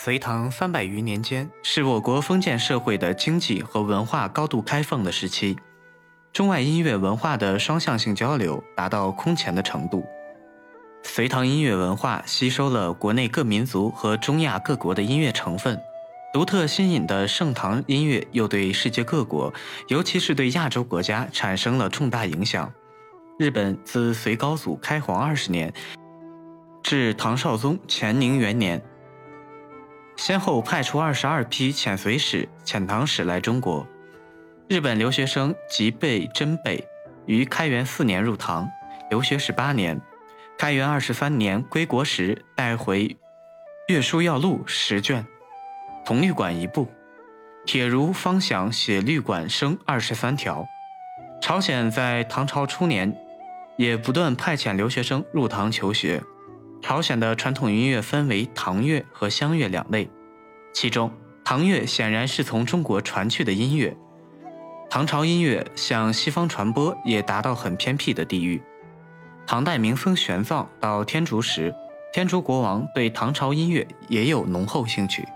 隋唐三百余年间，是我国封建社会的经济和文化高度开放的时期，中外音乐文化的双向性交流达到空前的程度。隋唐音乐文化吸收了国内各民族和中亚各国的音乐成分，独特新颖的盛唐音乐又对世界各国，尤其是对亚洲国家产生了重大影响。日本自隋高祖开皇二十年至唐少宗乾宁元年。先后派出二十二批遣隋使、遣唐使来中国。日本留学生吉备真备于开元四年入唐，留学十八年。开元二十三年归国时，带回《乐书要录》十卷，铜律管一部。铁如方祥写律管声二十三条。朝鲜在唐朝初年，也不断派遣留学生入唐求学。朝鲜的传统音乐分为唐乐和湘乐两类，其中唐乐显然是从中国传去的音乐。唐朝音乐向西方传播也达到很偏僻的地域。唐代名僧玄奘到天竺时，天竺国王对唐朝音乐也有浓厚兴趣。